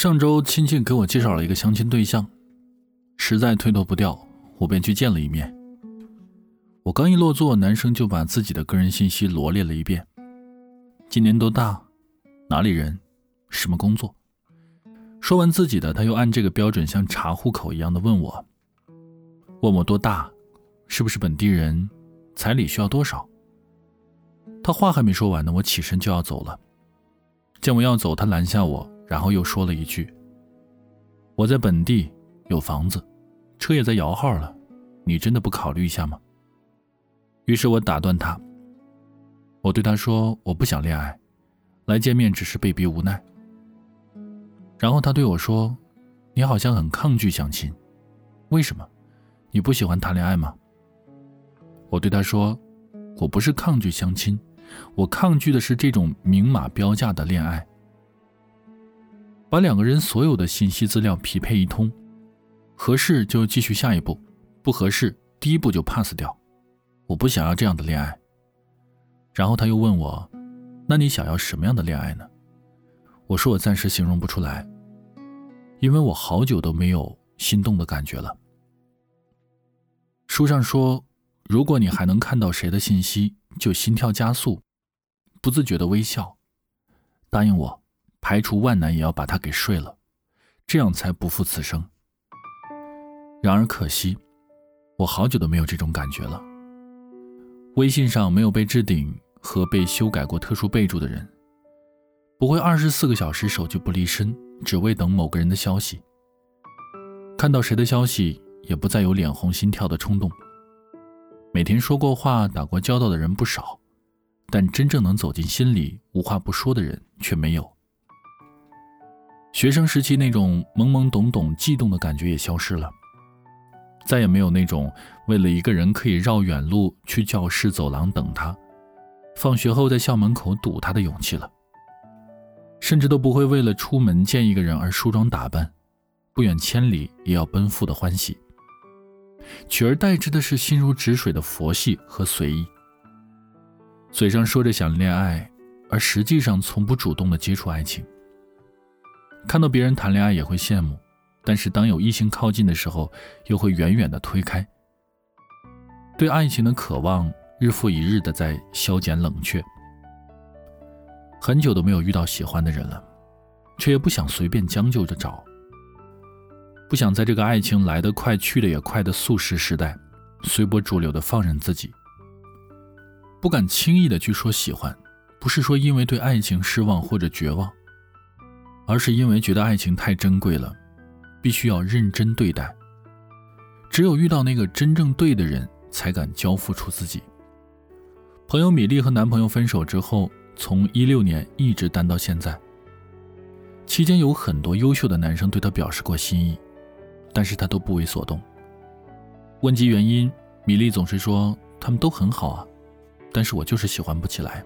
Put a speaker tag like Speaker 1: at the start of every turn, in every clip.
Speaker 1: 上周亲戚给我介绍了一个相亲对象，实在推脱不掉，我便去见了一面。我刚一落座，男生就把自己的个人信息罗列了一遍：今年多大，哪里人，什么工作。说完自己的，他又按这个标准像查户口一样的问我：问我多大，是不是本地人，彩礼需要多少。他话还没说完呢，我起身就要走了。见我要走，他拦下我，然后又说了一句：“我在本地有房子，车也在摇号了，你真的不考虑一下吗？”于是我打断他。我对他说：“我不想恋爱，来见面只是被逼无奈。”然后他对我说：“你好像很抗拒相亲，为什么？你不喜欢谈恋爱吗？”我对他说：“我不是抗拒相亲。”我抗拒的是这种明码标价的恋爱，把两个人所有的信息资料匹配一通，合适就继续下一步，不合适第一步就 pass 掉。我不想要这样的恋爱。然后他又问我：“那你想要什么样的恋爱呢？”我说：“我暂时形容不出来，因为我好久都没有心动的感觉了。”书上说。如果你还能看到谁的信息，就心跳加速，不自觉的微笑，答应我，排除万难也要把他给睡了，这样才不负此生。然而可惜，我好久都没有这种感觉了。微信上没有被置顶和被修改过特殊备注的人，不会二十四个小时手机不离身，只为等某个人的消息。看到谁的消息，也不再有脸红心跳的冲动。每天说过话、打过交道的人不少，但真正能走进心里、无话不说的人却没有。学生时期那种懵懵懂懂、悸动的感觉也消失了，再也没有那种为了一个人可以绕远路去教室走廊等他，放学后在校门口堵他的勇气了。甚至都不会为了出门见一个人而梳妆打扮，不远千里也要奔赴的欢喜。取而代之的是心如止水的佛系和随意，嘴上说着想恋爱，而实际上从不主动的接触爱情。看到别人谈恋爱也会羡慕，但是当有异性靠近的时候，又会远远的推开。对爱情的渴望日复一日的在消减冷却。很久都没有遇到喜欢的人了，却也不想随便将就着找。不想在这个爱情来得快去得也快的速食时代，随波逐流的放任自己。不敢轻易的去说喜欢，不是说因为对爱情失望或者绝望，而是因为觉得爱情太珍贵了，必须要认真对待。只有遇到那个真正对的人，才敢交付出自己。朋友米粒和男朋友分手之后，从一六年一直单到现在，期间有很多优秀的男生对她表示过心意。但是她都不为所动。问及原因，米粒总是说他们都很好啊，但是我就是喜欢不起来。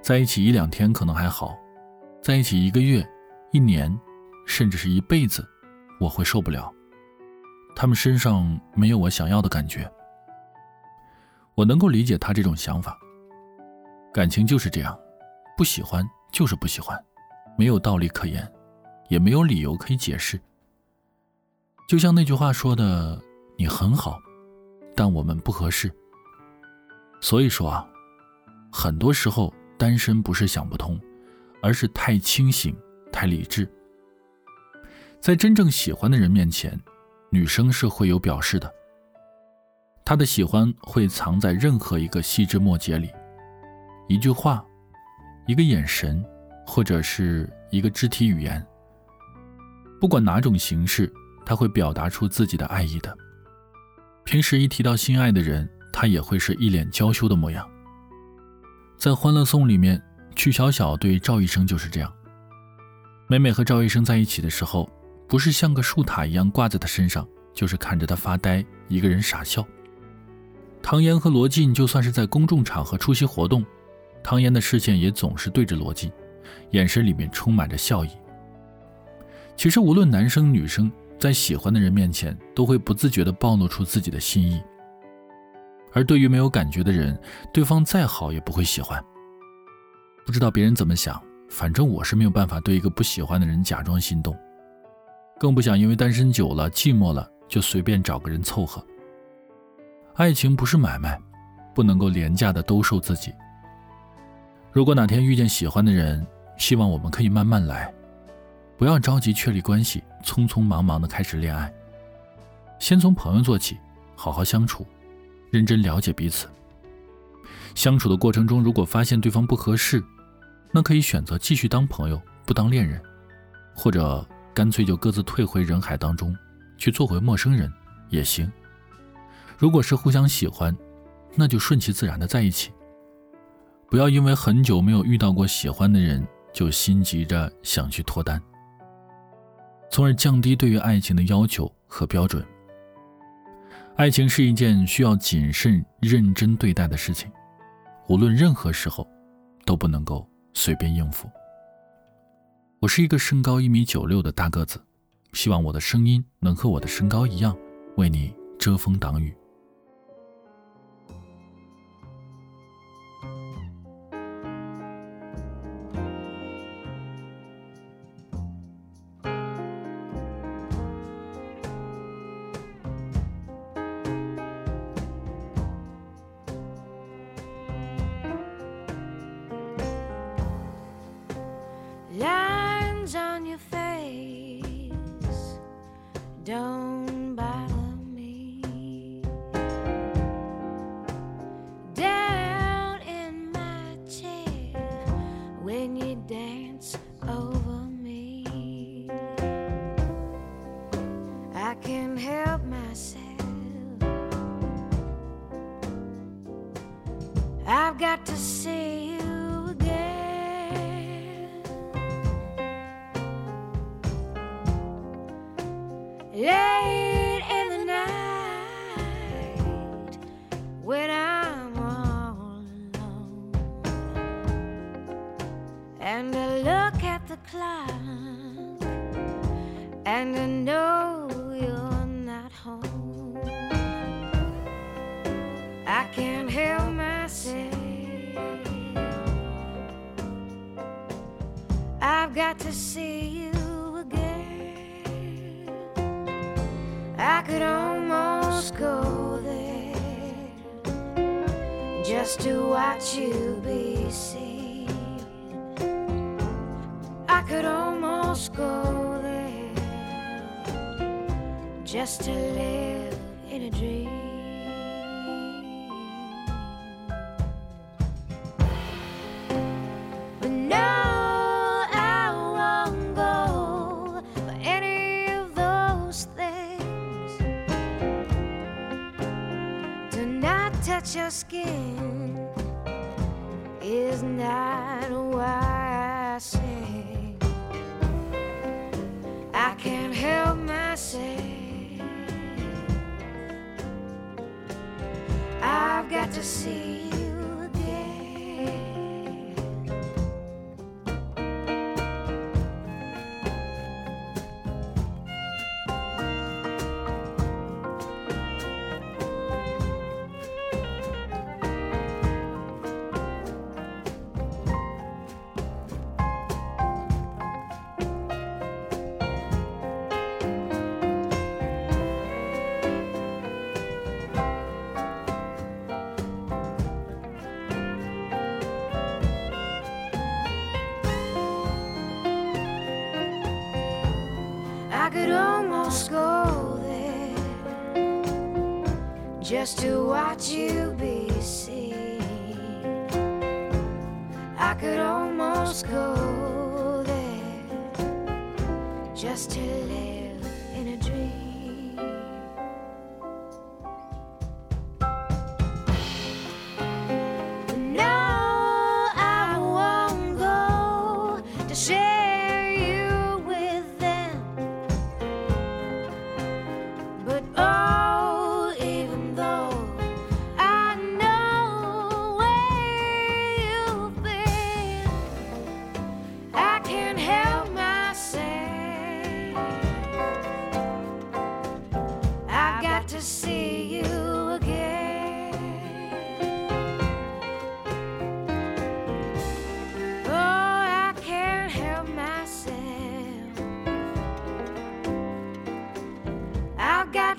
Speaker 1: 在一起一两天可能还好，在一起一个月、一年，甚至是一辈子，我会受不了。他们身上没有我想要的感觉。我能够理解他这种想法。感情就是这样，不喜欢就是不喜欢，没有道理可言，也没有理由可以解释。就像那句话说的：“你很好，但我们不合适。”所以说啊，很多时候单身不是想不通，而是太清醒、太理智。在真正喜欢的人面前，女生是会有表示的。她的喜欢会藏在任何一个细枝末节里，一句话，一个眼神，或者是一个肢体语言，不管哪种形式。他会表达出自己的爱意的。平时一提到心爱的人，他也会是一脸娇羞的模样。在《欢乐颂》里面，曲小小对赵医生就是这样。每每和赵医生在一起的时候，不是像个树塔一样挂在他身上，就是看着他发呆，一个人傻笑。唐嫣和罗晋就算是在公众场合出席活动，唐嫣的视线也总是对着罗晋，眼神里面充满着笑意。其实无论男生女生。在喜欢的人面前，都会不自觉地暴露出自己的心意。而对于没有感觉的人，对方再好也不会喜欢。不知道别人怎么想，反正我是没有办法对一个不喜欢的人假装心动，更不想因为单身久了、寂寞了就随便找个人凑合。爱情不是买卖，不能够廉价的兜售自己。如果哪天遇见喜欢的人，希望我们可以慢慢来，不要着急确立关系，匆匆忙忙的开始恋爱。先从朋友做起，好好相处，认真了解彼此。相处的过程中，如果发现对方不合适，那可以选择继续当朋友，不当恋人，或者干脆就各自退回人海当中，去做回陌生人也行。如果是互相喜欢，那就顺其自然的在一起。不要因为很久没有遇到过喜欢的人，就心急着想去脱单，从而降低对于爱情的要求和标准。爱情是一件需要谨慎认真对待的事情，无论任何时候，都不能够随便应付。我是一个身高一米九六的大个子，希望我的声音能和我的身高一样，为你遮风挡雨。
Speaker 2: Over me, I can't help myself. I've got to see you again. late in the night when I'm all alone and look at the clock and I know you're not home. I can't help myself. I've got to see you again. I could almost go there just to watch you be seen could almost go there just to live in a dream. touch your skin is not why I say can't help myself. I've got to see you could almost go there just to watch you be seen. I could almost go there just to live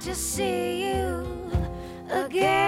Speaker 2: to see you again.